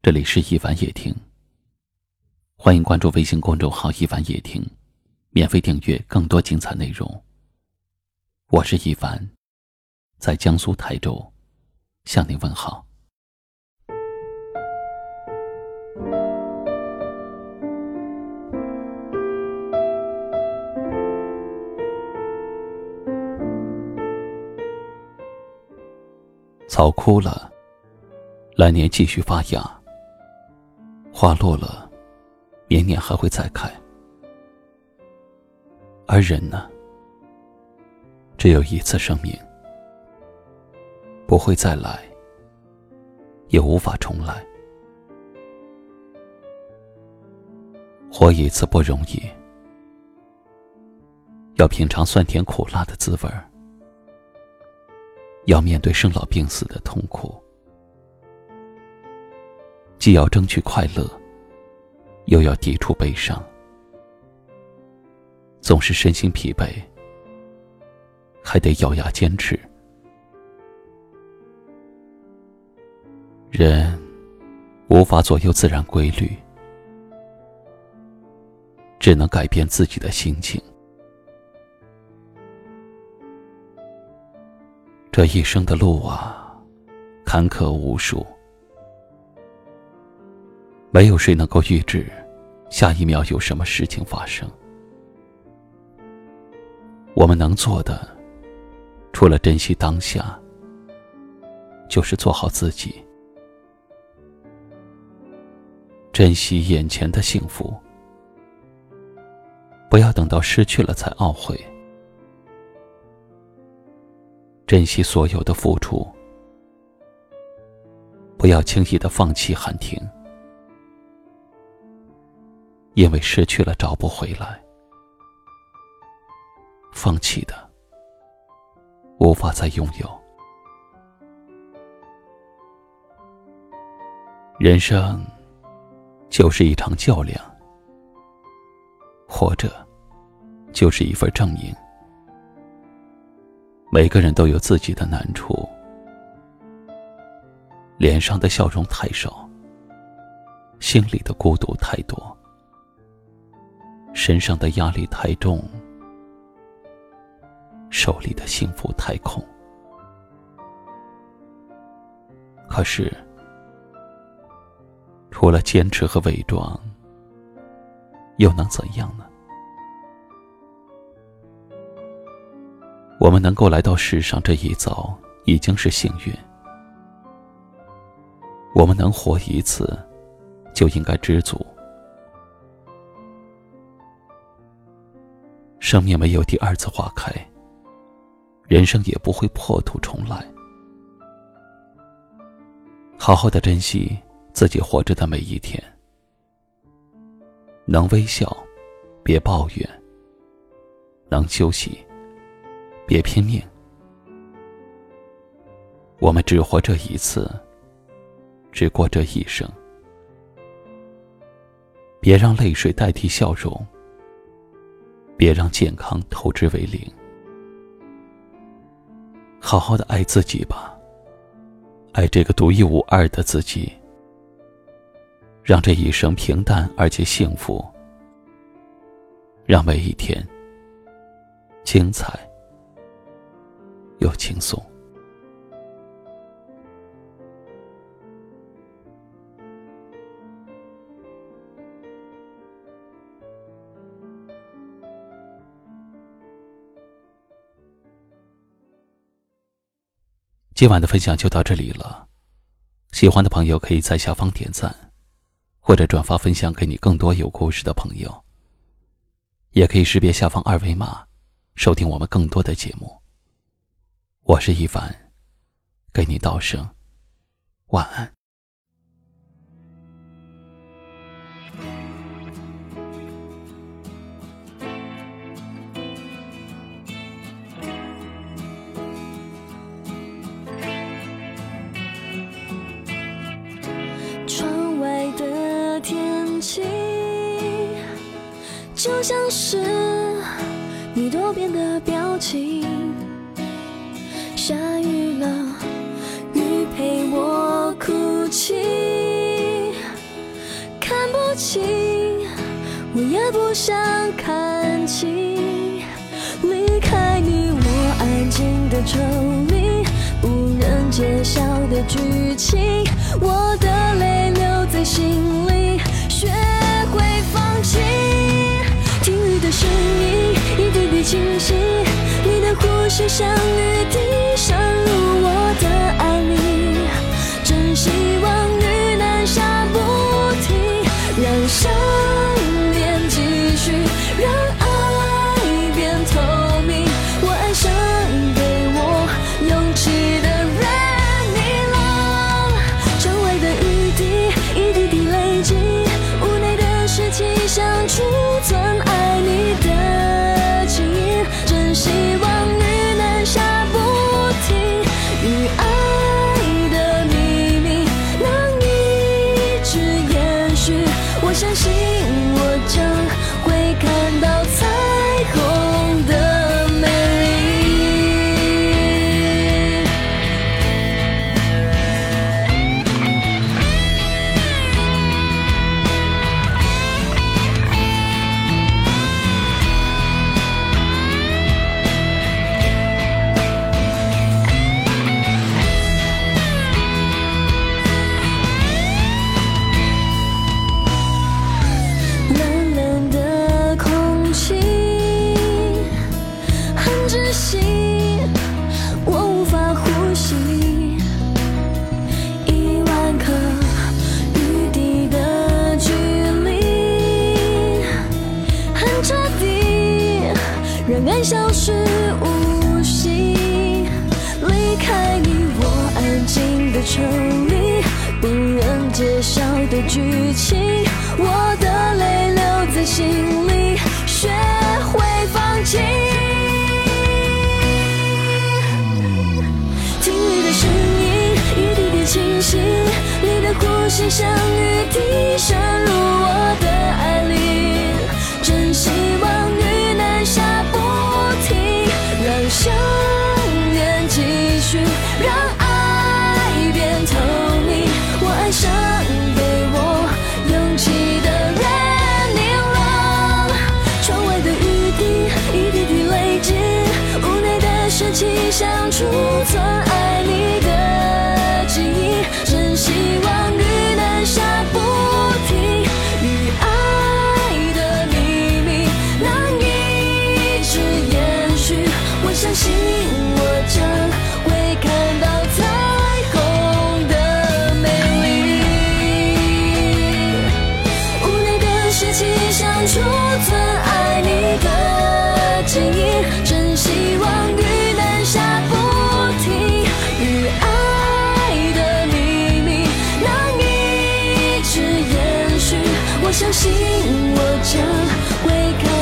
这里是一凡夜听，欢迎关注微信公众号“一凡夜听”，免费订阅更多精彩内容。我是一凡，在江苏台州向您问好。草枯了，来年继续发芽；花落了，明年还会再开。而人呢，只有一次生命，不会再来，也无法重来。活一次不容易，要品尝酸甜苦辣的滋味儿。要面对生老病死的痛苦，既要争取快乐，又要抵触悲伤，总是身心疲惫，还得咬牙坚持。人无法左右自然规律，只能改变自己的心情。这一生的路啊，坎坷无数，没有谁能够预知下一秒有什么事情发生。我们能做的，除了珍惜当下，就是做好自己，珍惜眼前的幸福，不要等到失去了才懊悔。珍惜所有的付出，不要轻易的放弃喊停，因为失去了找不回来，放弃的无法再拥有。人生就是一场较量，活着就是一份证明。每个人都有自己的难处，脸上的笑容太少，心里的孤独太多，身上的压力太重，手里的幸福太空。可是，除了坚持和伪装，又能怎样呢？我们能够来到世上这一遭，已经是幸运。我们能活一次，就应该知足。生命没有第二次花开，人生也不会破土重来。好好的珍惜自己活着的每一天，能微笑，别抱怨；能休息。别拼命，我们只活这一次，只过这一生。别让泪水代替笑容，别让健康透支为零。好好的爱自己吧，爱这个独一无二的自己，让这一生平淡而且幸福，让每一天精彩。又轻松。今晚的分享就到这里了，喜欢的朋友可以在下方点赞，或者转发分享给你更多有故事的朋友。也可以识别下方二维码，收听我们更多的节目。我是一凡，给你道声晚安。就像是你多变的表情。下雨了，雨陪我哭泣。看不清，我也不想看清。离开你，我安静的抽离，不忍揭晓的剧情，我的清晰，你的呼吸像雨滴渗入我的爱里，真希望雨能下不停，让想念继续，让爱变透明。我爱上给我勇气的人，你了。窗外的雨滴一滴滴累积，屋内的湿气像储窒息，我无法呼吸。一万颗雨滴的距离很彻底，让爱消失无息。离开你，我安静的抽离，不忍揭晓的剧情，我的泪流在心心像雨滴渗入我的爱里，真希望雨能下不停，让想念继续，让爱变透明。我爱上给我勇气的人，你了。窗外的雨滴一滴滴累积，屋内的湿气像储存爱你的记忆，真希望我相信我将会看